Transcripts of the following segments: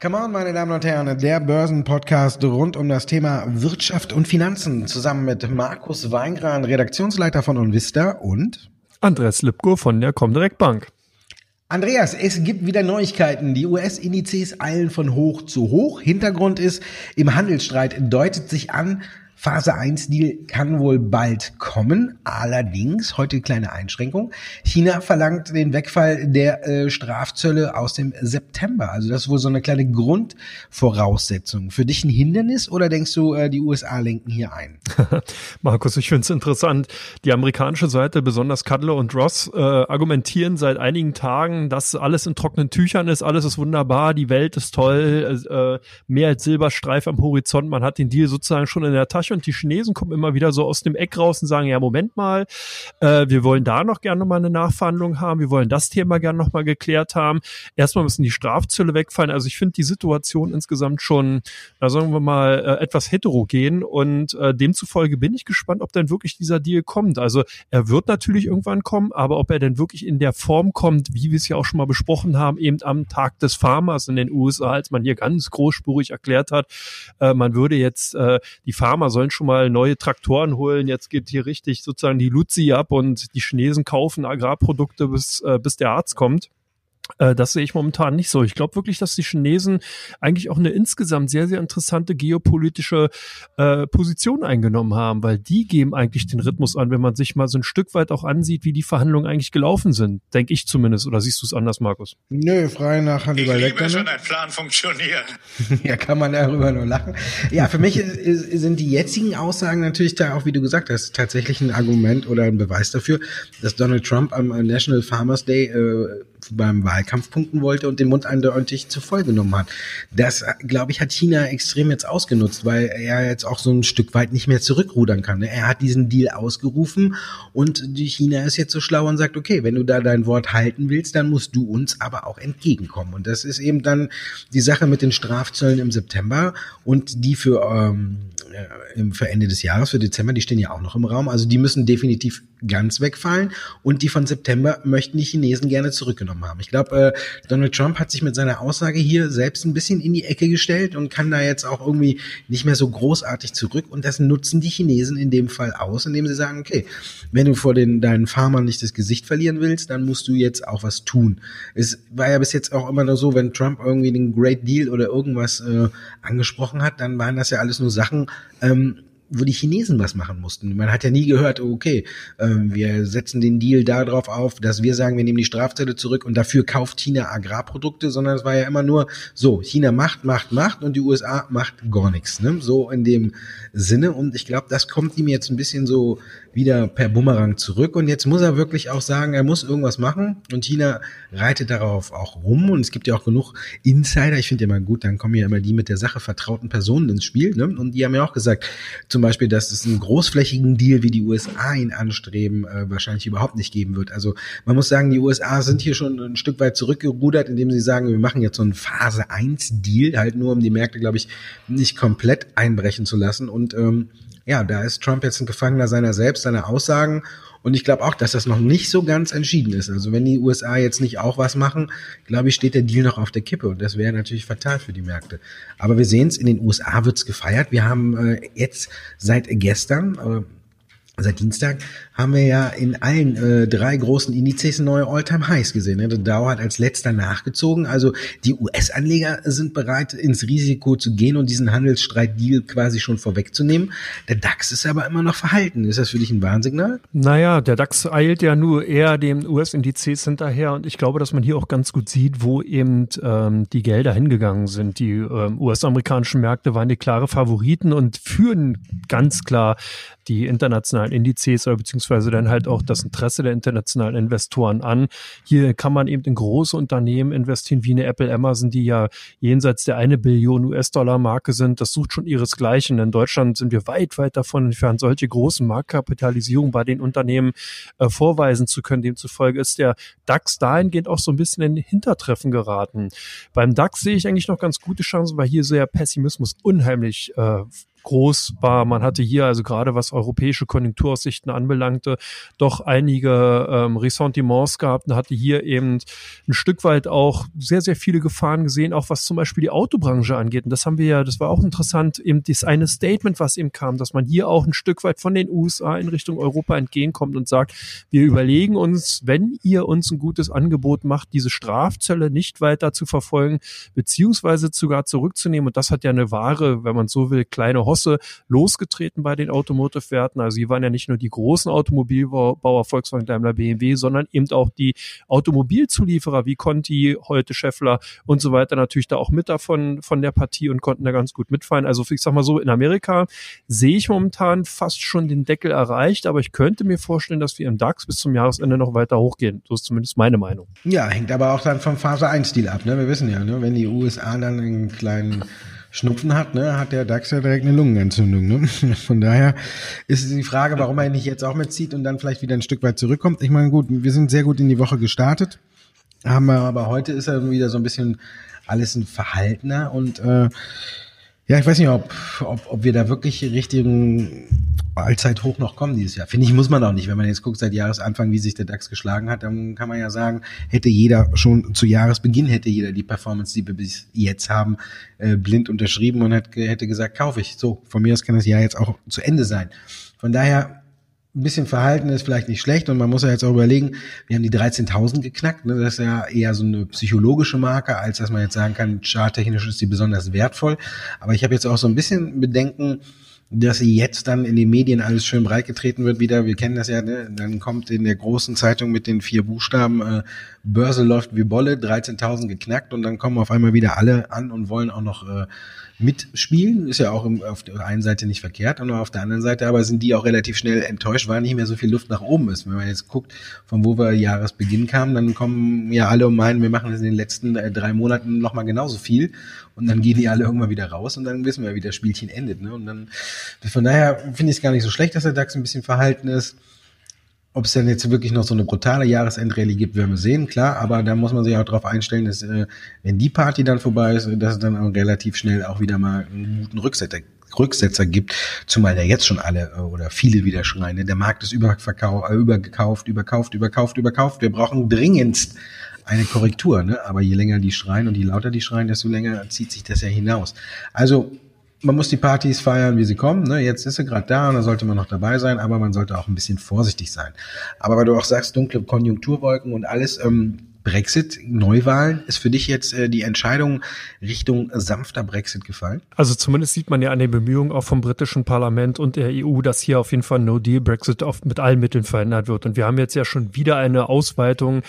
Come on, meine Damen und Herren, der Börsenpodcast rund um das Thema Wirtschaft und Finanzen zusammen mit Markus Weingran, Redaktionsleiter von Unvista und Andreas Lipko von der Comdirect Bank. Andreas, es gibt wieder Neuigkeiten. Die US-Indizes eilen von hoch zu hoch. Hintergrund ist, im Handelsstreit deutet sich an, Phase 1 Deal kann wohl bald kommen. Allerdings, heute kleine Einschränkung. China verlangt den Wegfall der äh, Strafzölle aus dem September. Also das ist wohl so eine kleine Grundvoraussetzung. Für dich ein Hindernis oder denkst du, äh, die USA lenken hier ein? Markus, ich finde es interessant. Die amerikanische Seite, besonders Cutler und Ross, äh, argumentieren seit einigen Tagen, dass alles in trockenen Tüchern ist, alles ist wunderbar, die Welt ist toll, äh, mehr als Silberstreif am Horizont, man hat den Deal sozusagen schon in der Tasche und die Chinesen kommen immer wieder so aus dem Eck raus und sagen, ja, Moment mal, äh, wir wollen da noch gerne mal eine Nachverhandlung haben, wir wollen das Thema gerne noch mal geklärt haben. Erstmal müssen die Strafzölle wegfallen. Also ich finde die Situation insgesamt schon, da sagen wir mal, äh, etwas heterogen und äh, demzufolge bin ich gespannt, ob denn wirklich dieser Deal kommt. Also er wird natürlich irgendwann kommen, aber ob er denn wirklich in der Form kommt, wie wir es ja auch schon mal besprochen haben, eben am Tag des Farmers in den USA, als man hier ganz großspurig erklärt hat, äh, man würde jetzt, äh, die Farmer sollen schon mal neue Traktoren holen. Jetzt geht hier richtig sozusagen die Luzi ab und die Chinesen kaufen Agrarprodukte, bis, äh, bis der Arzt kommt. Äh, das sehe ich momentan nicht so. Ich glaube wirklich, dass die Chinesen eigentlich auch eine insgesamt sehr, sehr interessante geopolitische äh, Position eingenommen haben, weil die geben eigentlich den Rhythmus an, wenn man sich mal so ein Stück weit auch ansieht, wie die Verhandlungen eigentlich gelaufen sind. Denke ich zumindest. Oder siehst du es anders, Markus? Nö, frei nach Hannibal Ich liebe schon ein Plan funktioniert. ja, kann man darüber nur lachen. Ja, für mich sind die jetzigen Aussagen natürlich da auch, wie du gesagt hast, tatsächlich ein Argument oder ein Beweis dafür, dass Donald Trump am National Farmers Day äh, beim Wahlkampf punkten wollte und den Mund eindeutig zu voll genommen hat. Das, glaube ich, hat China extrem jetzt ausgenutzt, weil er jetzt auch so ein Stück weit nicht mehr zurückrudern kann. Er hat diesen Deal ausgerufen und China ist jetzt so schlau und sagt, okay, wenn du da dein Wort halten willst, dann musst du uns aber auch entgegenkommen. Und das ist eben dann die Sache mit den Strafzöllen im September und die für, ähm, für Ende des Jahres, für Dezember, die stehen ja auch noch im Raum. Also die müssen definitiv ganz wegfallen und die von September möchten die Chinesen gerne zurückgenommen haben. Ich glaube, äh, Donald Trump hat sich mit seiner Aussage hier selbst ein bisschen in die Ecke gestellt und kann da jetzt auch irgendwie nicht mehr so großartig zurück und das nutzen die Chinesen in dem Fall aus, indem sie sagen, okay, wenn du vor den, deinen Farmern nicht das Gesicht verlieren willst, dann musst du jetzt auch was tun. Es war ja bis jetzt auch immer nur so, wenn Trump irgendwie den Great Deal oder irgendwas äh, angesprochen hat, dann waren das ja alles nur Sachen, ähm, wo die Chinesen was machen mussten. Man hat ja nie gehört, okay, ähm, wir setzen den Deal darauf auf, dass wir sagen, wir nehmen die Strafzelle zurück und dafür kauft China Agrarprodukte, sondern es war ja immer nur so, China macht, macht, macht und die USA macht gar nichts. Ne? So in dem Sinne. Und ich glaube, das kommt ihm jetzt ein bisschen so wieder per Bumerang zurück. Und jetzt muss er wirklich auch sagen, er muss irgendwas machen. Und China reitet darauf auch rum. Und es gibt ja auch genug Insider. Ich finde ja mal gut, dann kommen ja immer die mit der Sache vertrauten Personen ins Spiel. Ne? Und die haben ja auch gesagt, zum Beispiel, dass es einen großflächigen Deal, wie die USA ihn anstreben, äh, wahrscheinlich überhaupt nicht geben wird. Also man muss sagen, die USA sind hier schon ein Stück weit zurückgerudert, indem sie sagen, wir machen jetzt so einen Phase 1 Deal, halt nur um die Märkte, glaube ich, nicht komplett einbrechen zu lassen. Und ähm, ja, da ist Trump jetzt ein Gefangener seiner selbst, seiner Aussagen. Und ich glaube auch, dass das noch nicht so ganz entschieden ist. Also wenn die USA jetzt nicht auch was machen, glaube ich, steht der Deal noch auf der Kippe. Und das wäre natürlich fatal für die Märkte. Aber wir sehen es, in den USA wird's gefeiert. Wir haben äh, jetzt seit gestern, äh, seit Dienstag, haben wir ja in allen äh, drei großen Indizes neue All-Time-Highs gesehen. Ne? Der Dow hat als letzter nachgezogen. Also die US-Anleger sind bereit, ins Risiko zu gehen und diesen Handelsstreit-Deal quasi schon vorwegzunehmen. Der DAX ist aber immer noch verhalten. Ist das für dich ein Warnsignal? Naja, der DAX eilt ja nur eher dem US-Indizes hinterher und ich glaube, dass man hier auch ganz gut sieht, wo eben ähm, die Gelder hingegangen sind. Die ähm, US-amerikanischen Märkte waren die klare Favoriten und führen ganz klar die internationalen Indizes oder beziehungsweise dann halt auch das Interesse der internationalen Investoren an. Hier kann man eben in große Unternehmen investieren, wie eine Apple, Amazon, die ja jenseits der eine Billion US-Dollar-Marke sind. Das sucht schon ihresgleichen. In Deutschland sind wir weit, weit davon entfernt, solche großen Marktkapitalisierungen bei den Unternehmen äh, vorweisen zu können. Demzufolge ist der DAX dahingehend auch so ein bisschen in Hintertreffen geraten. Beim DAX sehe ich eigentlich noch ganz gute Chancen, weil hier ja Pessimismus unheimlich äh, groß war. Man hatte hier also gerade was europäische Konjunkturaussichten anbelangte, doch einige ähm, Ressentiments gehabt und hatte hier eben ein Stück weit auch sehr, sehr viele Gefahren gesehen, auch was zum Beispiel die Autobranche angeht. Und das haben wir ja, das war auch interessant, eben das eine Statement, was eben kam, dass man hier auch ein Stück weit von den USA in Richtung Europa entgegenkommt und sagt, wir überlegen uns, wenn ihr uns ein gutes Angebot macht, diese Strafzölle nicht weiter zu verfolgen, beziehungsweise sogar zurückzunehmen. Und das hat ja eine wahre, wenn man so will, kleine Hosse losgetreten bei den Automotive-Werten. Also hier waren ja nicht nur die großen Automobilbauer Volkswagen, Daimler, BMW, sondern eben auch die Automobilzulieferer wie Conti, heute Scheffler und so weiter natürlich da auch mit davon von der Partie und konnten da ganz gut mitfallen. Also ich sag mal so, in Amerika sehe ich momentan fast schon den Deckel erreicht, aber ich könnte mir vorstellen, dass wir im DAX bis zum Jahresende noch weiter hochgehen. So ist zumindest meine Meinung. Ja, hängt aber auch dann vom Phase 1-Stil ab. Ne? Wir wissen ja, ne? wenn die USA dann einen kleinen Schnupfen hat, ne, hat der DAX ja direkt eine Lungenentzündung. Ne? Von daher ist die Frage, warum er nicht jetzt auch mitzieht und dann vielleicht wieder ein Stück weit zurückkommt. Ich meine, gut, wir sind sehr gut in die Woche gestartet, haben wir, aber heute ist er wieder so ein bisschen alles ein Verhaltener und äh, ja, ich weiß nicht, ob, ob, ob wir da wirklich richtigen Allzeithoch noch kommen dieses Jahr. Finde ich, muss man auch nicht. Wenn man jetzt guckt seit Jahresanfang, wie sich der DAX geschlagen hat, dann kann man ja sagen, hätte jeder schon zu Jahresbeginn hätte jeder die Performance, die wir bis jetzt haben, äh, blind unterschrieben und hätte gesagt, kaufe ich. So, von mir aus kann das Jahr jetzt auch zu Ende sein. Von daher ein bisschen Verhalten ist vielleicht nicht schlecht und man muss ja jetzt auch überlegen, wir haben die 13.000 geknackt, ne? das ist ja eher so eine psychologische Marke, als dass man jetzt sagen kann, charttechnisch ist die besonders wertvoll, aber ich habe jetzt auch so ein bisschen Bedenken, dass sie jetzt dann in den Medien alles schön breit getreten wird wieder. Wir kennen das ja, ne? dann kommt in der großen Zeitung mit den vier Buchstaben, äh, Börse läuft wie Bolle, 13.000 geknackt und dann kommen auf einmal wieder alle an und wollen auch noch äh, mitspielen. Ist ja auch im, auf der einen Seite nicht verkehrt und auf der anderen Seite aber sind die auch relativ schnell enttäuscht, weil nicht mehr so viel Luft nach oben ist. Wenn man jetzt guckt, von wo wir Jahresbeginn kamen, dann kommen ja alle und meinen, wir machen das in den letzten äh, drei Monaten nochmal genauso viel und dann gehen die alle irgendwann wieder raus und dann wissen wir, wie das Spielchen endet. Ne? Und dann von daher finde ich es gar nicht so schlecht, dass der DAX ein bisschen verhalten ist. Ob es denn jetzt wirklich noch so eine brutale Jahresendrallye gibt, werden wir sehen, klar, aber da muss man sich auch darauf einstellen, dass äh, wenn die Party dann vorbei ist, dass es dann auch relativ schnell auch wieder mal einen guten Rücksetzer, Rücksetzer gibt, zumal ja jetzt schon alle äh, oder viele wieder schreien. Ne? Der Markt ist überverkau äh, übergekauft, überkauft, überkauft, überkauft. Wir brauchen dringendst eine Korrektur, ne? aber je länger die schreien und je lauter die schreien, desto länger zieht sich das ja hinaus. Also man muss die Partys feiern, wie sie kommen. Ne? Jetzt ist sie gerade da und da sollte man noch dabei sein, aber man sollte auch ein bisschen vorsichtig sein. Aber weil du auch sagst, dunkle Konjunkturwolken und alles, ähm, Brexit, Neuwahlen, ist für dich jetzt äh, die Entscheidung Richtung sanfter Brexit gefallen? Also zumindest sieht man ja an den Bemühungen auch vom britischen Parlament und der EU, dass hier auf jeden Fall No-Deal-Brexit mit allen Mitteln verändert wird. Und wir haben jetzt ja schon wieder eine Ausweitung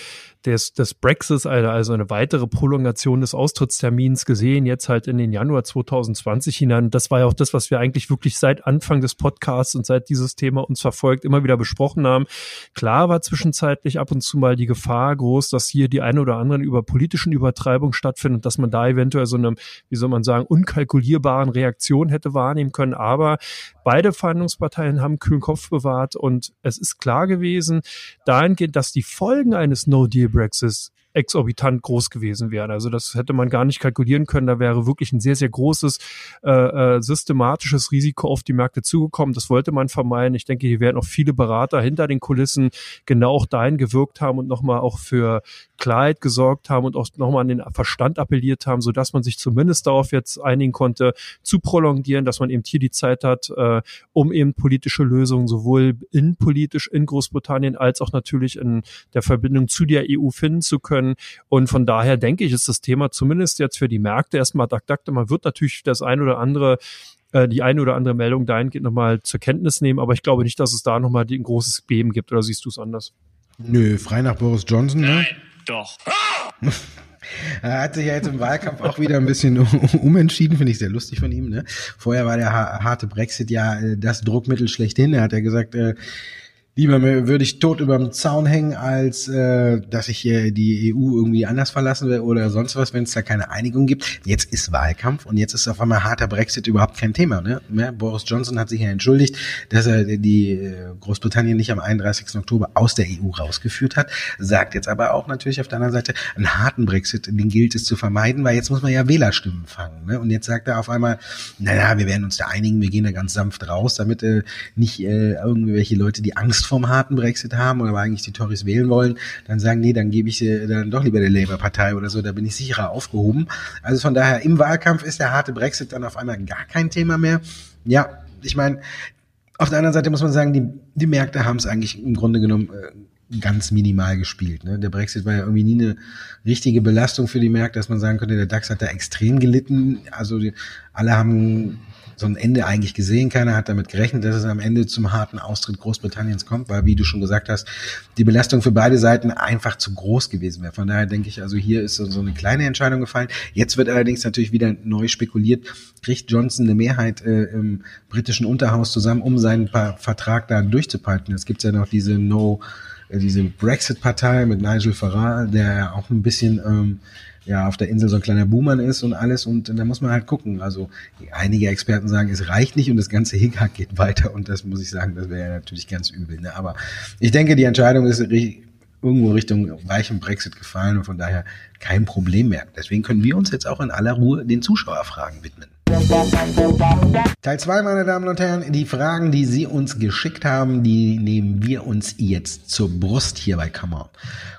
des, des Brexits, also eine weitere Prolongation des Austrittstermins gesehen, jetzt halt in den Januar 2020 hinein. Das war ja auch das, was wir eigentlich wirklich seit Anfang des Podcasts und seit dieses Thema uns verfolgt immer wieder besprochen haben. Klar war zwischenzeitlich ab und zu mal die Gefahr groß, dass hier die eine oder anderen über politischen Übertreibungen stattfindet, dass man da eventuell so eine, wie soll man sagen, unkalkulierbaren Reaktion hätte wahrnehmen können. Aber beide Verhandlungsparteien haben kühlen Kopf bewahrt und es ist klar gewesen, dahingehend, dass die Folgen eines No-Deal Brexit exorbitant groß gewesen wären. Also das hätte man gar nicht kalkulieren können. Da wäre wirklich ein sehr, sehr großes äh, äh, systematisches Risiko auf die Märkte zugekommen. Das wollte man vermeiden. Ich denke, hier werden auch viele Berater hinter den Kulissen genau auch dahin gewirkt haben und nochmal auch für Klarheit gesorgt haben und auch nochmal an den Verstand appelliert haben, sodass man sich zumindest darauf jetzt einigen konnte, zu prolongieren, dass man eben hier die Zeit hat, äh, um eben politische Lösungen sowohl innenpolitisch in Großbritannien als auch natürlich in der Verbindung zu der EU finden zu können können. Und von daher denke ich, ist das Thema zumindest jetzt für die Märkte erstmal daktakte. Man wird natürlich das ein oder andere äh, die eine oder andere Meldung dahingehend nochmal zur Kenntnis nehmen, aber ich glaube nicht, dass es da nochmal ein großes Beben gibt, oder siehst du es anders? Nö, frei nach Boris Johnson, ne? Nein, doch. Er hat sich ja jetzt im Wahlkampf auch wieder ein bisschen umentschieden, finde ich sehr lustig von ihm. Ne? Vorher war der harte Brexit ja äh, das Druckmittel schlechthin. Er hat ja gesagt, äh, Lieber würde ich tot über dem Zaun hängen, als äh, dass ich äh, die EU irgendwie anders verlassen will oder sonst was, wenn es da keine Einigung gibt. Jetzt ist Wahlkampf und jetzt ist auf einmal harter Brexit überhaupt kein Thema. Ne? Boris Johnson hat sich ja entschuldigt, dass er die äh, Großbritannien nicht am 31. Oktober aus der EU rausgeführt hat, sagt jetzt aber auch natürlich auf der anderen Seite, einen harten Brexit, den gilt es zu vermeiden, weil jetzt muss man ja Wählerstimmen fangen. Ne? Und jetzt sagt er auf einmal, naja, wir werden uns da einigen, wir gehen da ganz sanft raus, damit äh, nicht äh, irgendwelche Leute, die Angst Angst vom harten Brexit haben oder eigentlich die Tories wählen wollen, dann sagen, nee, dann gebe ich sie dann doch lieber der Labour-Partei oder so, da bin ich sicherer aufgehoben. Also von daher, im Wahlkampf ist der harte Brexit dann auf einmal gar kein Thema mehr. Ja, ich meine, auf der anderen Seite muss man sagen, die, die Märkte haben es eigentlich im Grunde genommen äh, ganz minimal gespielt. Ne? Der Brexit war ja irgendwie nie eine richtige Belastung für die Märkte, dass man sagen könnte, der DAX hat da extrem gelitten. Also die, alle haben so ein Ende eigentlich gesehen. Keiner hat damit gerechnet, dass es am Ende zum harten Austritt Großbritanniens kommt, weil, wie du schon gesagt hast, die Belastung für beide Seiten einfach zu groß gewesen wäre. Von daher denke ich, also hier ist so, eine kleine Entscheidung gefallen. Jetzt wird allerdings natürlich wieder neu spekuliert, kriegt Johnson eine Mehrheit äh, im britischen Unterhaus zusammen, um seinen Vertrag da durchzupeitschen. Es gibt ja noch diese No, äh, diese Brexit-Partei mit Nigel Farage, der ja auch ein bisschen ähm, ja auf der Insel so ein kleiner Buhmann ist und alles und da muss man halt gucken. Also einige Experten sagen, es reicht nicht und das ganze Hickhack geht weiter und das muss ich sagen, das wäre ja natürlich ganz übel. Ne? Aber ich denke, die Entscheidung ist irgendwo Richtung weichen Brexit gefallen und von daher kein Problem mehr. Deswegen können wir uns jetzt auch in aller Ruhe den Zuschauerfragen widmen. Teil 2, meine Damen und Herren, die Fragen, die Sie uns geschickt haben, die nehmen wir uns jetzt zur Brust hier bei Kammer.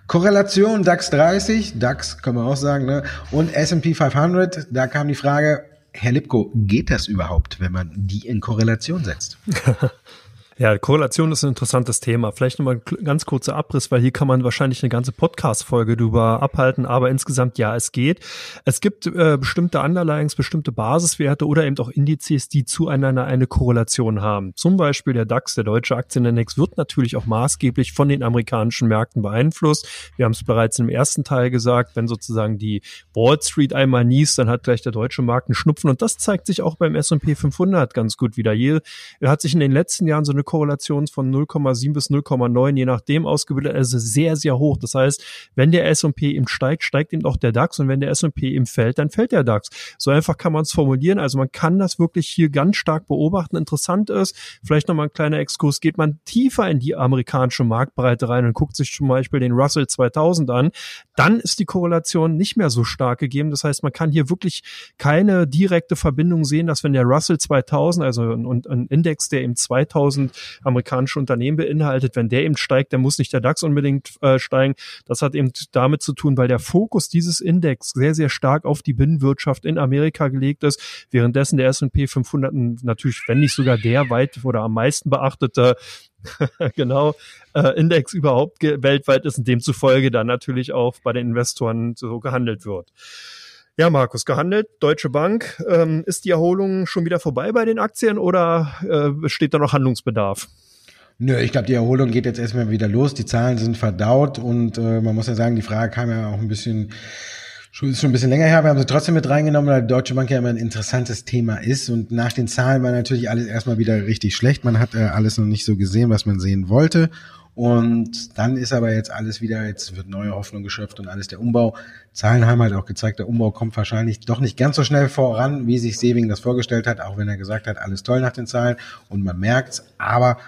Korrelation DAX 30, DAX können wir auch sagen, ne? und S&P 500, da kam die Frage, Herr Lipko, geht das überhaupt, wenn man die in Korrelation setzt? Ja, Korrelation ist ein interessantes Thema. Vielleicht nochmal ein ganz kurzer Abriss, weil hier kann man wahrscheinlich eine ganze Podcast-Folge drüber abhalten, aber insgesamt ja, es geht. Es gibt äh, bestimmte Underlyings, bestimmte Basiswerte oder eben auch Indizes, die zueinander eine Korrelation haben. Zum Beispiel der DAX, der deutsche Aktienindex, wird natürlich auch maßgeblich von den amerikanischen Märkten beeinflusst. Wir haben es bereits im ersten Teil gesagt, wenn sozusagen die Wall Street einmal niest, dann hat gleich der deutsche Markt einen Schnupfen und das zeigt sich auch beim S&P 500 ganz gut wieder. Hier hat sich in den letzten Jahren so eine Korrelation von 0,7 bis 0,9, je nachdem ausgebildet, also sehr, sehr hoch. Das heißt, wenn der S&P eben steigt, steigt eben auch der DAX und wenn der S&P eben fällt, dann fällt der DAX. So einfach kann man es formulieren. Also man kann das wirklich hier ganz stark beobachten. Interessant ist, vielleicht nochmal ein kleiner Exkurs, geht man tiefer in die amerikanische Marktbreite rein und guckt sich zum Beispiel den Russell 2000 an, dann ist die Korrelation nicht mehr so stark gegeben. Das heißt, man kann hier wirklich keine direkte Verbindung sehen, dass wenn der Russell 2000, also ein, ein Index, der eben 2000 amerikanische Unternehmen beinhaltet. Wenn der eben steigt, dann muss nicht der DAX unbedingt äh, steigen. Das hat eben damit zu tun, weil der Fokus dieses Index sehr, sehr stark auf die Binnenwirtschaft in Amerika gelegt ist, währenddessen der S&P 500 natürlich, wenn nicht sogar der weit oder am meisten beachtete genau, äh, Index überhaupt weltweit ist und demzufolge dann natürlich auch bei den Investoren so gehandelt wird. Ja, Markus, gehandelt, Deutsche Bank. Ähm, ist die Erholung schon wieder vorbei bei den Aktien oder äh, besteht da noch Handlungsbedarf? Nö, ich glaube, die Erholung geht jetzt erstmal wieder los. Die Zahlen sind verdaut und äh, man muss ja sagen, die Frage kam ja auch ein bisschen, schon, ist schon ein bisschen länger her. Wir haben sie trotzdem mit reingenommen, weil die Deutsche Bank ja immer ein interessantes Thema ist. Und nach den Zahlen war natürlich alles erstmal wieder richtig schlecht. Man hat äh, alles noch nicht so gesehen, was man sehen wollte. Und dann ist aber jetzt alles wieder, jetzt wird neue Hoffnung geschöpft und alles der Umbau. Zahlen haben halt auch gezeigt, der Umbau kommt wahrscheinlich doch nicht ganz so schnell voran, wie sich Seving das vorgestellt hat, auch wenn er gesagt hat, alles toll nach den Zahlen und man merkt's. Aber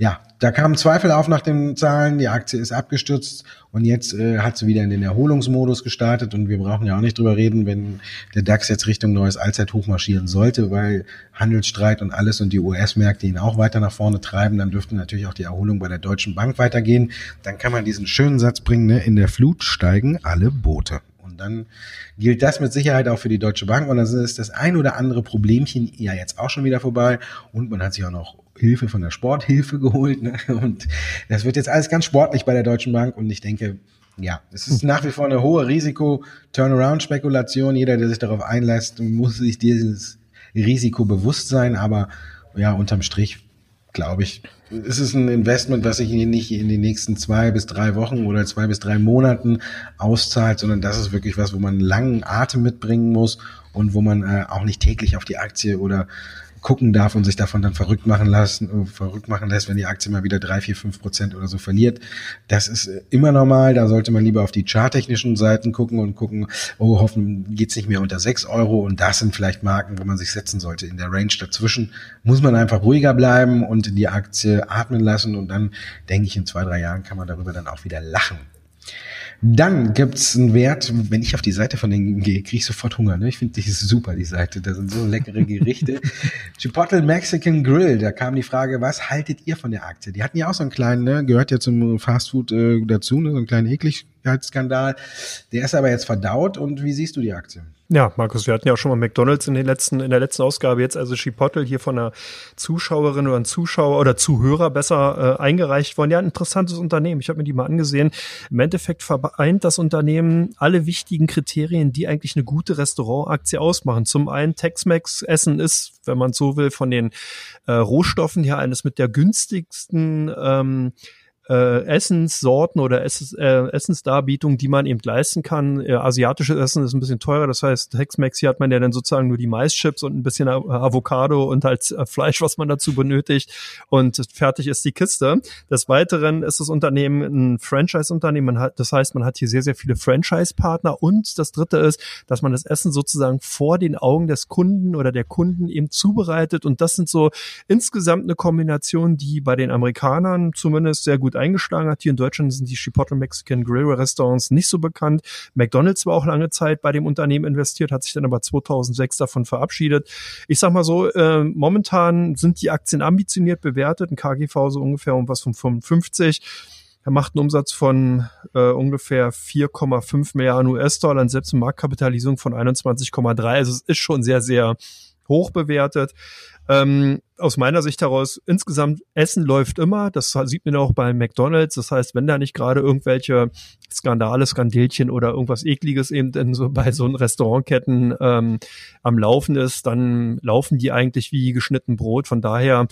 ja, da kamen Zweifel auf nach den Zahlen, die Aktie ist abgestürzt und jetzt äh, hat sie wieder in den Erholungsmodus gestartet und wir brauchen ja auch nicht drüber reden, wenn der DAX jetzt Richtung neues Allzeithoch marschieren sollte, weil Handelsstreit und alles und die US-Märkte ihn auch weiter nach vorne treiben, dann dürfte natürlich auch die Erholung bei der Deutschen Bank weitergehen. Dann kann man diesen schönen Satz bringen, ne, in der Flut steigen alle Boote. Und dann gilt das mit Sicherheit auch für die Deutsche Bank und dann ist das ein oder andere Problemchen ja jetzt auch schon wieder vorbei und man hat sich auch noch Hilfe von der Sporthilfe geholt. Ne? Und das wird jetzt alles ganz sportlich bei der Deutschen Bank. Und ich denke, ja, es ist nach wie vor eine hohe Risiko-Turnaround-Spekulation. Jeder, der sich darauf einlässt, muss sich dieses Risiko bewusst sein. Aber ja, unterm Strich glaube ich, es ist ein Investment, was sich nicht in den nächsten zwei bis drei Wochen oder zwei bis drei Monaten auszahlt, sondern das ist wirklich was, wo man einen langen Atem mitbringen muss und wo man äh, auch nicht täglich auf die Aktie oder gucken darf und sich davon dann verrückt machen lassen, äh, verrückt machen lässt, wenn die Aktie mal wieder drei, vier, fünf Prozent oder so verliert. Das ist äh, immer normal. Da sollte man lieber auf die charttechnischen Seiten gucken und gucken, oh, hoffen, geht's nicht mehr unter sechs Euro. Und das sind vielleicht Marken, wo man sich setzen sollte. In der Range dazwischen muss man einfach ruhiger bleiben und die Aktie atmen lassen. Und dann denke ich, in zwei, drei Jahren kann man darüber dann auch wieder lachen. Dann gibt's einen Wert, wenn ich auf die Seite von denen gehe, kriege ich sofort Hunger. Ne? Ich finde die ist super, die Seite. Da sind so leckere Gerichte. Chipotle Mexican Grill, da kam die Frage, was haltet ihr von der Aktie? Die hatten ja auch so einen kleinen, ne? gehört ja zum Fastfood äh, dazu, ne? so einen kleinen Ekligkeitsskandal. Der ist aber jetzt verdaut und wie siehst du die Aktie? Ja, Markus, wir hatten ja auch schon mal McDonalds in den letzten, in der letzten Ausgabe jetzt, also Chipotle hier von einer Zuschauerin oder einem Zuschauer oder Zuhörer besser äh, eingereicht worden. Ja, ein interessantes Unternehmen. Ich habe mir die mal angesehen. Im Endeffekt vereint das Unternehmen alle wichtigen Kriterien, die eigentlich eine gute Restaurantaktie ausmachen. Zum einen Tex-Mex Essen ist, wenn man so will, von den äh, Rohstoffen her eines mit der günstigsten ähm, äh, Essenssorten oder Ess, äh, Essensdarbietungen, die man eben leisten kann. Äh, asiatisches Essen ist ein bisschen teurer, das heißt, Tex-Mex hier hat man ja dann sozusagen nur die Maischips und ein bisschen Avocado und halt äh, Fleisch, was man dazu benötigt und fertig ist die Kiste. Des Weiteren ist das Unternehmen ein Franchise-Unternehmen, das heißt, man hat hier sehr, sehr viele Franchise-Partner und das dritte ist, dass man das Essen sozusagen vor den Augen des Kunden oder der Kunden eben zubereitet und das sind so insgesamt eine Kombination, die bei den Amerikanern zumindest sehr gut eingeschlagen hat. Hier in Deutschland sind die Chipotle Mexican Grill Restaurants nicht so bekannt. McDonald's war auch lange Zeit bei dem Unternehmen investiert, hat sich dann aber 2006 davon verabschiedet. Ich sag mal so, äh, momentan sind die Aktien ambitioniert bewertet, ein KGV so ungefähr um was von 55. Er macht einen Umsatz von äh, ungefähr 4,5 Milliarden US-Dollar und selbst eine Marktkapitalisierung von 21,3. Also es ist schon sehr, sehr hoch bewertet. Ähm, aus meiner Sicht heraus, insgesamt Essen läuft immer. Das sieht man auch bei McDonalds. Das heißt, wenn da nicht gerade irgendwelche Skandale, Skandelchen oder irgendwas Ekliges eben in so, bei so Restaurantketten ähm, am Laufen ist, dann laufen die eigentlich wie geschnitten Brot. Von daher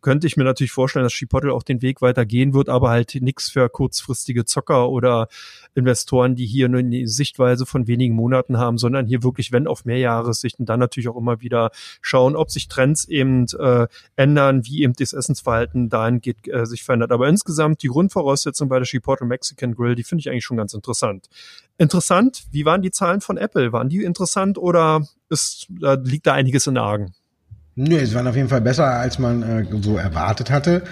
könnte ich mir natürlich vorstellen, dass Chipotle auch den Weg weiter gehen wird, aber halt nichts für kurzfristige Zocker oder Investoren, die hier nur eine Sichtweise von wenigen Monaten haben, sondern hier wirklich, wenn auf Mehrjahressicht und dann natürlich auch immer wieder schauen, ob sich Trends eben äh, ändern, wie eben das Essensverhalten dahin geht, äh, sich verändert. Aber insgesamt die Grundvoraussetzung bei der Chipotle Mexican Grill, die finde ich eigentlich schon ganz interessant. Interessant, wie waren die Zahlen von Apple? Waren die interessant oder ist, da liegt da einiges in Argen? Nö, es waren auf jeden Fall besser, als man äh, so erwartet hatte.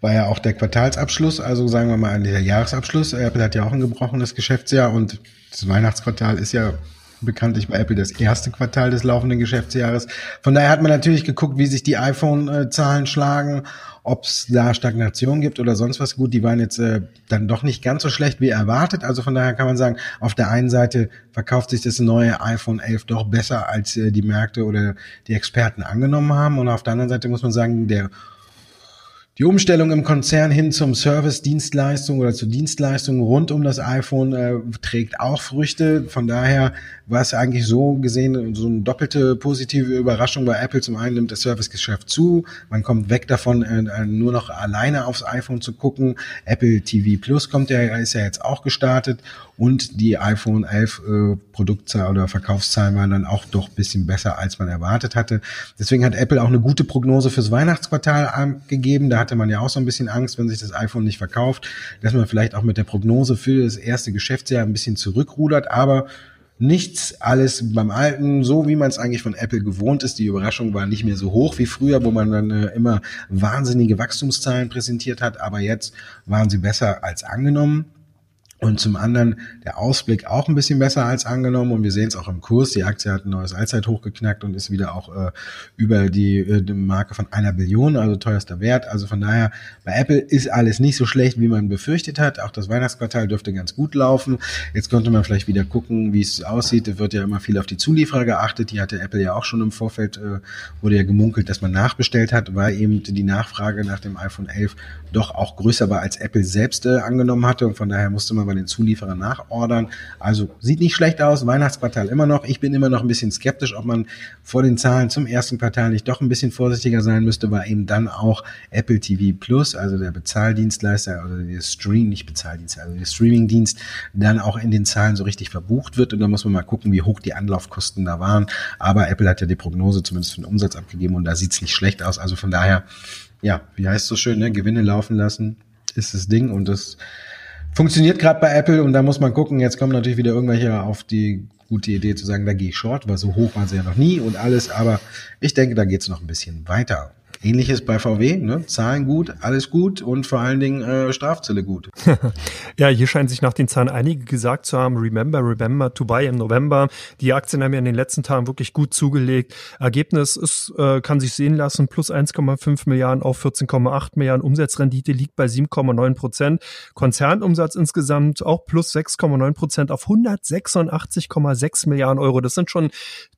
War ja auch der Quartalsabschluss, also sagen wir mal der Jahresabschluss. Apple hat ja auch ein gebrochenes Geschäftsjahr und das Weihnachtsquartal ist ja bekanntlich bei Apple das erste Quartal des laufenden Geschäftsjahres. Von daher hat man natürlich geguckt, wie sich die iPhone-Zahlen schlagen, ob es da Stagnation gibt oder sonst was. Gut, die waren jetzt äh, dann doch nicht ganz so schlecht wie erwartet. Also von daher kann man sagen, auf der einen Seite verkauft sich das neue iPhone 11 doch besser, als äh, die Märkte oder die Experten angenommen haben. Und auf der anderen Seite muss man sagen, der die Umstellung im Konzern hin zum Service-Dienstleistung oder zu Dienstleistungen rund um das iPhone äh, trägt auch Früchte. Von daher war es eigentlich so gesehen so eine doppelte positive Überraschung bei Apple. Zum einen nimmt das Servicegeschäft zu, man kommt weg davon, äh, nur noch alleine aufs iPhone zu gucken. Apple TV Plus kommt ja, ist ja jetzt auch gestartet und die iPhone 11 äh, Produktzahl oder Verkaufszahlen waren dann auch doch bisschen besser, als man erwartet hatte. Deswegen hat Apple auch eine gute Prognose fürs Weihnachtsquartal gegeben. Da hatte man ja auch so ein bisschen Angst, wenn sich das iPhone nicht verkauft, dass man vielleicht auch mit der Prognose für das erste Geschäftsjahr ein bisschen zurückrudert. Aber nichts alles beim Alten, so wie man es eigentlich von Apple gewohnt ist. Die Überraschung war nicht mehr so hoch wie früher, wo man dann äh, immer wahnsinnige Wachstumszahlen präsentiert hat, aber jetzt waren sie besser als angenommen. Und zum anderen der Ausblick auch ein bisschen besser als angenommen und wir sehen es auch im Kurs. Die Aktie hat ein neues Allzeithoch geknackt und ist wieder auch äh, über die, äh, die Marke von einer Billion, also teuerster Wert. Also von daher, bei Apple ist alles nicht so schlecht, wie man befürchtet hat. Auch das Weihnachtsquartal dürfte ganz gut laufen. Jetzt könnte man vielleicht wieder gucken, wie es aussieht. Es wird ja immer viel auf die Zulieferer geachtet. Die hatte Apple ja auch schon im Vorfeld, äh, wurde ja gemunkelt, dass man nachbestellt hat, weil eben die Nachfrage nach dem iPhone 11 doch auch größer war, als Apple selbst äh, angenommen hatte. Und von daher musste man bei den Zulieferern nachordern. Also sieht nicht schlecht aus, Weihnachtsquartal immer noch. Ich bin immer noch ein bisschen skeptisch, ob man vor den Zahlen zum ersten Quartal nicht doch ein bisschen vorsichtiger sein müsste, weil eben dann auch Apple TV Plus, also der Bezahldienstleister oder der Stream, nicht Bezahldienst, also der Streamingdienst, dann auch in den Zahlen so richtig verbucht wird. Und da muss man mal gucken, wie hoch die Anlaufkosten da waren. Aber Apple hat ja die Prognose zumindest für den Umsatz abgegeben und da sieht's nicht schlecht aus. Also von daher, ja, wie heißt es so schön, ne? Gewinne laufen lassen ist das Ding und das funktioniert gerade bei Apple und da muss man gucken. Jetzt kommen natürlich wieder irgendwelche auf die gute Idee zu sagen, da gehe ich short, weil so hoch waren sie ja noch nie und alles, aber ich denke, da geht's noch ein bisschen weiter. Ähnliches bei VW, ne? Zahlen gut, alles gut und vor allen Dingen äh, Strafzelle gut. ja, hier scheinen sich nach den Zahlen einige gesagt zu haben, remember, remember to buy im November. Die Aktien haben ja in den letzten Tagen wirklich gut zugelegt. Ergebnis ist, äh, kann sich sehen lassen, plus 1,5 Milliarden auf 14,8 Milliarden. Umsatzrendite liegt bei 7,9 Prozent. Konzernumsatz insgesamt auch plus 6,9 Prozent auf 186,6 Milliarden Euro. Das sind schon,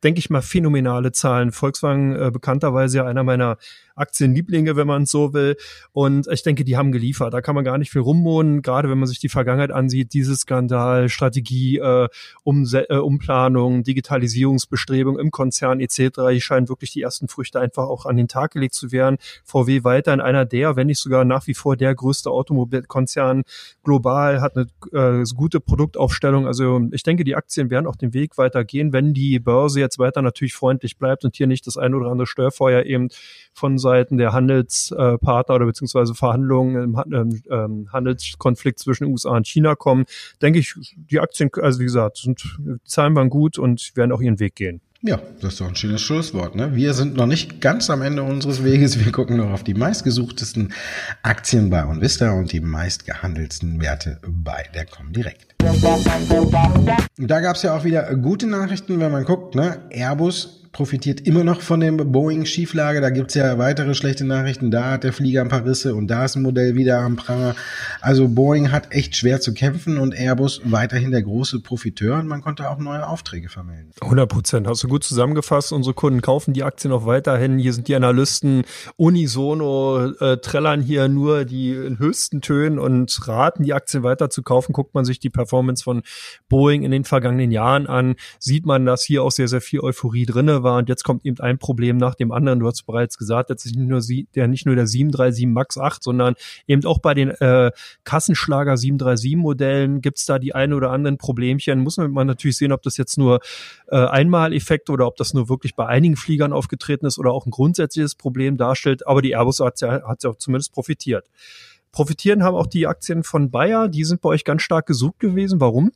denke ich mal, phänomenale Zahlen. Volkswagen äh, bekannterweise ja einer meiner Aktienlieblinge, wenn man so will. Und ich denke, die haben geliefert. Da kann man gar nicht viel rumwohnen, gerade wenn man sich die Vergangenheit ansieht, dieses Skandal, Strategie, äh, um, äh, Umplanung, Digitalisierungsbestrebung im Konzern etc. Hier scheinen wirklich die ersten Früchte einfach auch an den Tag gelegt zu werden. VW weiter in einer der, wenn nicht sogar nach wie vor der größte Automobilkonzern global, hat eine äh, gute Produktaufstellung. Also ich denke, die Aktien werden auch den Weg weitergehen, wenn die Börse jetzt weiter natürlich freundlich bleibt und hier nicht das ein oder andere Störfeuer eben von Seiten der Handelspartner oder beziehungsweise Verhandlungen im ähm, Handelskonflikt zwischen USA und China kommen, denke ich, die Aktien, also wie gesagt, sind, Zahlen waren gut und werden auch ihren Weg gehen. Ja, das ist doch ein schönes Schlusswort. Ne? Wir sind noch nicht ganz am Ende unseres Weges. Wir gucken noch auf die meistgesuchtesten Aktien bei OnVista und die meistgehandelten Werte bei der Comdirect. Da gab es ja auch wieder gute Nachrichten, wenn man guckt. Ne? Airbus profitiert immer noch von dem Boeing-Schieflage. Da gibt's ja weitere schlechte Nachrichten. Da hat der Flieger ein paar Risse und da ist ein Modell wieder am Pranger. Also Boeing hat echt schwer zu kämpfen und Airbus weiterhin der große Profiteur und man konnte auch neue Aufträge vermelden. 100 Prozent. Hast du gut zusammengefasst. Unsere Kunden kaufen die Aktien auch weiterhin. Hier sind die Analysten unisono, äh, trällern hier nur die höchsten Tönen und raten, die Aktien weiter zu kaufen. Guckt man sich die Performance von Boeing in den vergangenen Jahren an, sieht man, dass hier auch sehr, sehr viel Euphorie drinne war und jetzt kommt eben ein Problem nach dem anderen. Du hast bereits gesagt, jetzt ist nicht nur, der, nicht nur der 737 MAX 8, sondern eben auch bei den äh, Kassenschlager 737 Modellen gibt's da die ein oder anderen Problemchen. Muss man natürlich sehen, ob das jetzt nur äh, Einmaleffekt oder ob das nur wirklich bei einigen Fliegern aufgetreten ist oder auch ein grundsätzliches Problem darstellt. Aber die Airbus hat ja, hat ja auch zumindest profitiert. Profitieren haben auch die Aktien von Bayer. Die sind bei euch ganz stark gesucht gewesen. Warum?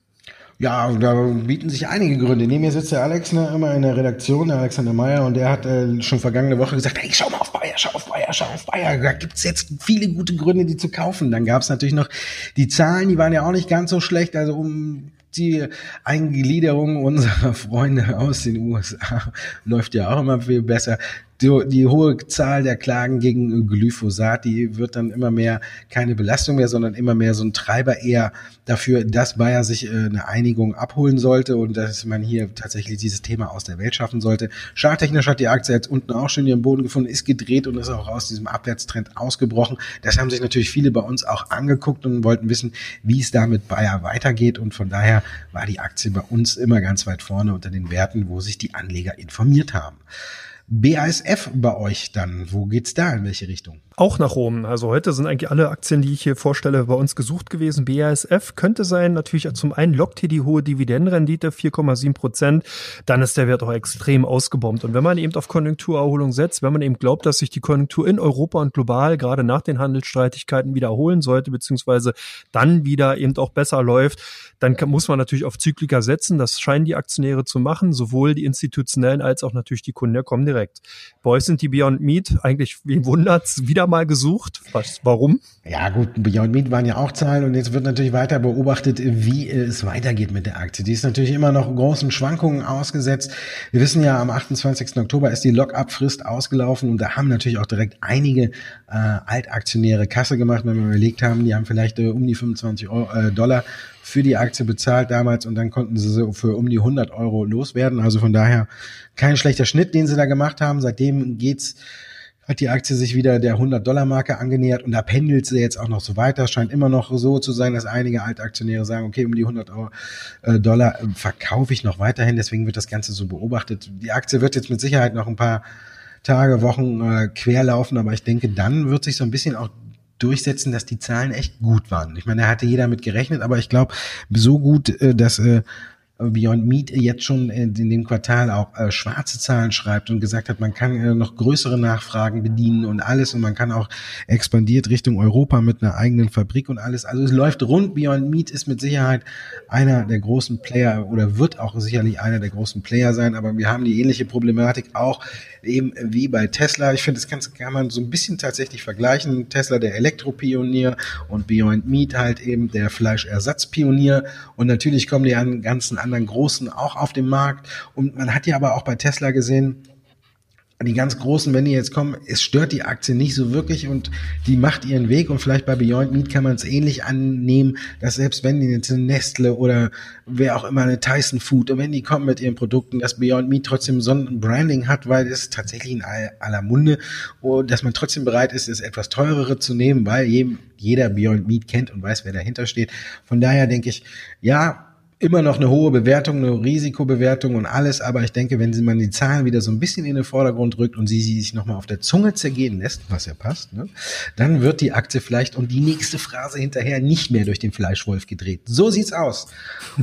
Ja, da bieten sich einige Gründe. Neben mir sitzt der Alex ne, immer in der Redaktion, der Alexander Meyer, und der hat äh, schon vergangene Woche gesagt, hey, schau mal auf Bayer, schau auf Bayer, schau auf Bayer. Da gibt's jetzt viele gute Gründe, die zu kaufen. Dann gab's natürlich noch die Zahlen, die waren ja auch nicht ganz so schlecht. Also um die Eingliederung unserer Freunde aus den USA läuft ja auch immer viel besser die, die hohe Zahl der Klagen gegen Glyphosat, die wird dann immer mehr keine Belastung mehr, sondern immer mehr so ein Treiber eher dafür, dass Bayer sich äh, eine Einigung abholen sollte und dass man hier tatsächlich dieses Thema aus der Welt schaffen sollte. Charttechnisch hat die Aktie jetzt unten auch schon ihren Boden gefunden, ist gedreht und ist auch aus diesem Abwärtstrend ausgebrochen. Das haben sich natürlich viele bei uns auch angeguckt und wollten wissen, wie es da mit Bayer weitergeht und von daher war die Aktie bei uns immer ganz weit vorne unter den Werten, wo sich die Anleger informiert haben. BASF bei euch dann, wo geht's da, in welche Richtung? Auch nach oben. Also heute sind eigentlich alle Aktien, die ich hier vorstelle, bei uns gesucht gewesen. BASF könnte sein, natürlich zum einen lockt hier die hohe Dividendenrendite, 4,7 Prozent. Dann ist der Wert auch extrem ausgebombt. Und wenn man eben auf Konjunkturerholung setzt, wenn man eben glaubt, dass sich die Konjunktur in Europa und global gerade nach den Handelsstreitigkeiten wiederholen sollte, beziehungsweise dann wieder eben auch besser läuft, dann kann, muss man natürlich auf Zyklika setzen. Das scheinen die Aktionäre zu machen, sowohl die institutionellen als auch natürlich die Kunden, der kommen direkt. Euch sind die Beyond Meat eigentlich, wen wundert's, wieder mal gesucht. Was, warum? Ja gut, Beyond Meat waren ja auch Zahlen und jetzt wird natürlich weiter beobachtet, wie es weitergeht mit der Aktie. Die ist natürlich immer noch großen Schwankungen ausgesetzt. Wir wissen ja, am 28. Oktober ist die Lock-up-Frist ausgelaufen und da haben natürlich auch direkt einige äh, Altaktionäre Kasse gemacht, wenn wir überlegt haben, die haben vielleicht äh, um die 25 Euro, äh, Dollar für die Aktie bezahlt damals und dann konnten sie sie für um die 100 Euro loswerden. Also von daher kein schlechter Schnitt, den sie da gemacht haben. Seitdem geht's hat die Aktie sich wieder der 100-Dollar-Marke angenähert und da pendelt sie jetzt auch noch so weiter. Scheint immer noch so zu sein, dass einige Altaktionäre sagen, okay, um die 100 äh, Dollar äh, verkaufe ich noch weiterhin. Deswegen wird das Ganze so beobachtet. Die Aktie wird jetzt mit Sicherheit noch ein paar Tage, Wochen äh, querlaufen, aber ich denke, dann wird sich so ein bisschen auch durchsetzen, dass die Zahlen echt gut waren. Ich meine, da hatte jeder mit gerechnet, aber ich glaube, so gut, äh, dass äh, Beyond Meat jetzt schon in dem Quartal auch äh, schwarze Zahlen schreibt und gesagt hat, man kann äh, noch größere Nachfragen bedienen und alles und man kann auch expandiert Richtung Europa mit einer eigenen Fabrik und alles. Also es läuft rund. Beyond Meat ist mit Sicherheit einer der großen Player oder wird auch sicherlich einer der großen Player sein, aber wir haben die ähnliche Problematik auch eben wie bei Tesla. Ich finde, das kann, kann man so ein bisschen tatsächlich vergleichen. Tesla der Elektropionier und Beyond Meat halt eben der Fleischersatzpionier und natürlich kommen die an ganzen anderen Großen auch auf den Markt. Und man hat ja aber auch bei Tesla gesehen, die ganz Großen, wenn die jetzt kommen, es stört die Aktie nicht so wirklich und die macht ihren Weg und vielleicht bei Beyond Meat kann man es ähnlich annehmen, dass selbst wenn die jetzt eine Nestle oder wer auch immer eine Tyson Food und wenn die kommen mit ihren Produkten, dass Beyond Meat trotzdem so ein Branding hat, weil es tatsächlich in aller Munde und dass man trotzdem bereit ist, es etwas teurere zu nehmen, weil jeder Beyond Meat kennt und weiß, wer dahinter steht. Von daher denke ich, ja, immer noch eine hohe Bewertung, eine Risikobewertung und alles, aber ich denke, wenn man die Zahlen wieder so ein bisschen in den Vordergrund rückt und sie, sie sich nochmal auf der Zunge zergehen lässt, was ja passt, ne, dann wird die Aktie vielleicht und die nächste Phrase hinterher nicht mehr durch den Fleischwolf gedreht. So sieht's aus.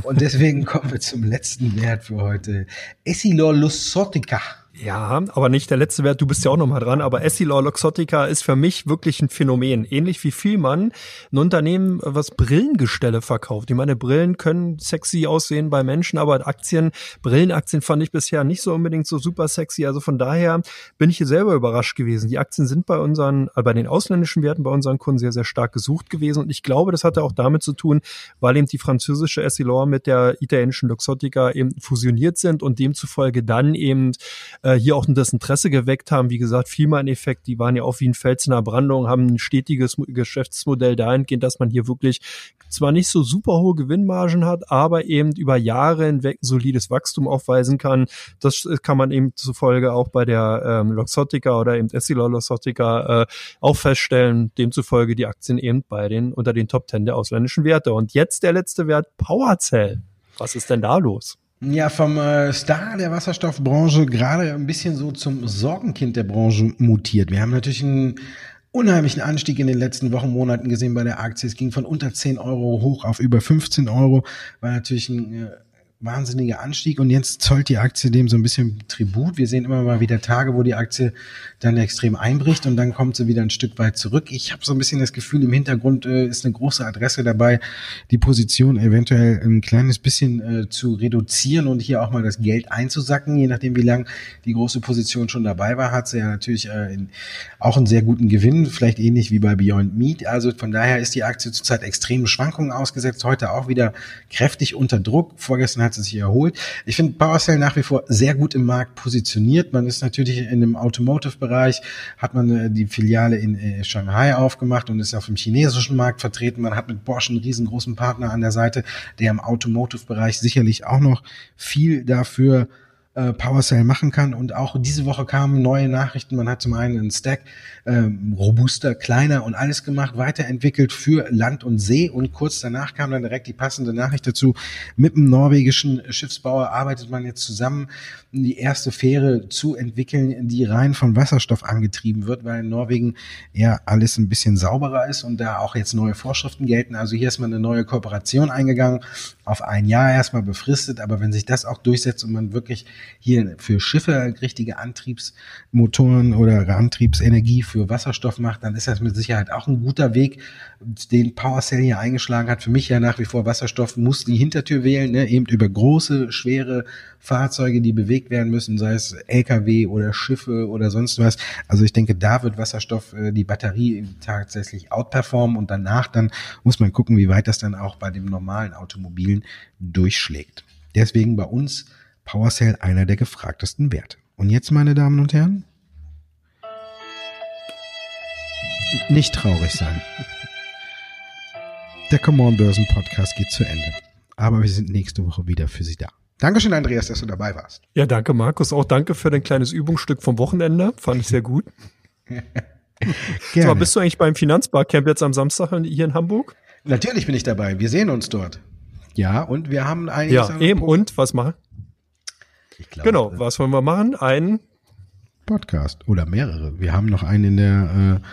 Und deswegen kommen wir zum letzten Wert für heute. Essilor Lusotica. Ja, aber nicht der letzte Wert, du bist ja auch nochmal dran, aber Essilor Luxottica ist für mich wirklich ein Phänomen. Ähnlich wie Vielmann, ein Unternehmen, was Brillengestelle verkauft. Ich meine, Brillen können sexy aussehen bei Menschen, aber Aktien, Brillenaktien fand ich bisher nicht so unbedingt so super sexy. Also von daher bin ich hier selber überrascht gewesen. Die Aktien sind bei unseren, äh, bei den ausländischen Werten bei unseren Kunden sehr, sehr stark gesucht gewesen. Und ich glaube, das hatte auch damit zu tun, weil eben die französische Essilor mit der italienischen Luxottica eben fusioniert sind und demzufolge dann eben äh, hier auch das Interesse geweckt haben. Wie gesagt, Vielmann-Effekt, die waren ja auch wie ein Fels in der Brandung, haben ein stetiges Geschäftsmodell dahingehend, dass man hier wirklich zwar nicht so super hohe Gewinnmargen hat, aber eben über Jahre hinweg solides Wachstum aufweisen kann. Das kann man eben zufolge auch bei der ähm, Luxottica oder eben Essilor Luxottica äh, auch feststellen. Demzufolge die Aktien eben bei den unter den Top 10 der ausländischen Werte. Und jetzt der letzte Wert, Powercell. Was ist denn da los? Ja, vom äh, Star der Wasserstoffbranche gerade ein bisschen so zum Sorgenkind der Branche mutiert. Wir haben natürlich einen unheimlichen Anstieg in den letzten Wochen, Monaten gesehen bei der Aktie. Es ging von unter 10 Euro hoch auf über 15 Euro. War natürlich ein äh, wahnsinniger Anstieg und jetzt zollt die Aktie dem so ein bisschen Tribut. Wir sehen immer mal wieder Tage, wo die Aktie dann extrem einbricht und dann kommt sie wieder ein Stück weit zurück. Ich habe so ein bisschen das Gefühl, im Hintergrund äh, ist eine große Adresse dabei, die Position eventuell ein kleines bisschen äh, zu reduzieren und hier auch mal das Geld einzusacken, je nachdem wie lang die große Position schon dabei war, hat sie ja natürlich äh, in, auch einen sehr guten Gewinn, vielleicht ähnlich wie bei Beyond Meat. Also von daher ist die Aktie zurzeit extremen Schwankungen ausgesetzt, heute auch wieder kräftig unter Druck. Vorgestern hat sie sich erholt. Ich finde PowerCell nach wie vor sehr gut im Markt positioniert. Man ist natürlich in dem Automotive-Bereich, hat man äh, die Filiale in äh, Shanghai aufgemacht und ist auf dem chinesischen Markt vertreten. Man hat mit Bosch einen riesengroßen Partner an der Seite, der im Automotive-Bereich sicherlich auch noch viel dafür äh, PowerCell machen kann. Und auch diese Woche kamen neue Nachrichten. Man hat zum einen einen Stack ähm, robuster, kleiner und alles gemacht, weiterentwickelt für Land und See. Und kurz danach kam dann direkt die passende Nachricht dazu. Mit dem norwegischen Schiffsbauer arbeitet man jetzt zusammen, die erste Fähre zu entwickeln, die rein von Wasserstoff angetrieben wird, weil in Norwegen ja alles ein bisschen sauberer ist und da auch jetzt neue Vorschriften gelten. Also hier ist man eine neue Kooperation eingegangen, auf ein Jahr erstmal befristet. Aber wenn sich das auch durchsetzt und man wirklich hier für Schiffe richtige Antriebsmotoren oder Antriebsenergie für Wasserstoff macht, dann ist das mit Sicherheit auch ein guter Weg, den PowerCell hier eingeschlagen hat. Für mich ja nach wie vor Wasserstoff muss die Hintertür wählen, ne? eben über große, schwere Fahrzeuge, die bewegt werden müssen, sei es LKW oder Schiffe oder sonst was. Also ich denke, da wird Wasserstoff äh, die Batterie tatsächlich outperformen und danach dann muss man gucken, wie weit das dann auch bei dem normalen Automobilen durchschlägt. Deswegen bei uns PowerCell einer der gefragtesten Werte. Und jetzt, meine Damen und Herren, nicht traurig sein. Der Come On Börsen Podcast geht zu Ende. Aber wir sind nächste Woche wieder für Sie da. Dankeschön, Andreas, dass du dabei warst. Ja, danke, Markus. Auch danke für dein kleines Übungsstück vom Wochenende. Fand ich sehr gut. Sag mal, bist du eigentlich beim Finanzbarcamp jetzt am Samstag hier in Hamburg? Natürlich bin ich dabei. Wir sehen uns dort. Ja, und wir haben einiges. Ja, eben. Und was machen? Ich glaube, genau, was wollen wir machen? Ein Podcast oder mehrere. Wir haben noch einen in der äh,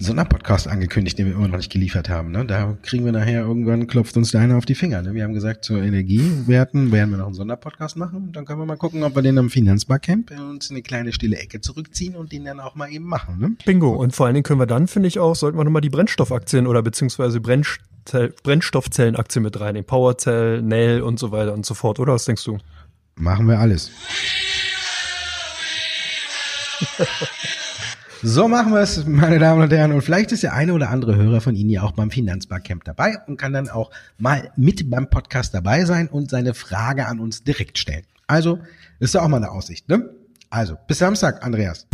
Sonderpodcast angekündigt, den wir immer noch nicht geliefert haben. Ne? Da kriegen wir nachher irgendwann, klopft uns der eine auf die Finger. Ne? Wir haben gesagt, zur Energiewerten werden wir noch einen Sonderpodcast machen. Und dann können wir mal gucken, ob wir den am Finanzbarcamp uns in eine kleine stille Ecke zurückziehen und den dann auch mal eben machen. Ne? Bingo. Und vor allen Dingen können wir dann, finde ich auch, sollten wir nochmal die Brennstoffaktien oder beziehungsweise Brennstoffzellenaktien mit reinnehmen. Powerzell, Nail und so weiter und so fort. Oder was denkst du? Machen wir alles. So machen wir es, meine Damen und Herren. Und vielleicht ist der eine oder andere Hörer von Ihnen ja auch beim Finanzbarcamp dabei und kann dann auch mal mit beim Podcast dabei sein und seine Frage an uns direkt stellen. Also, ist ja auch mal eine Aussicht, ne? Also, bis Samstag, Andreas.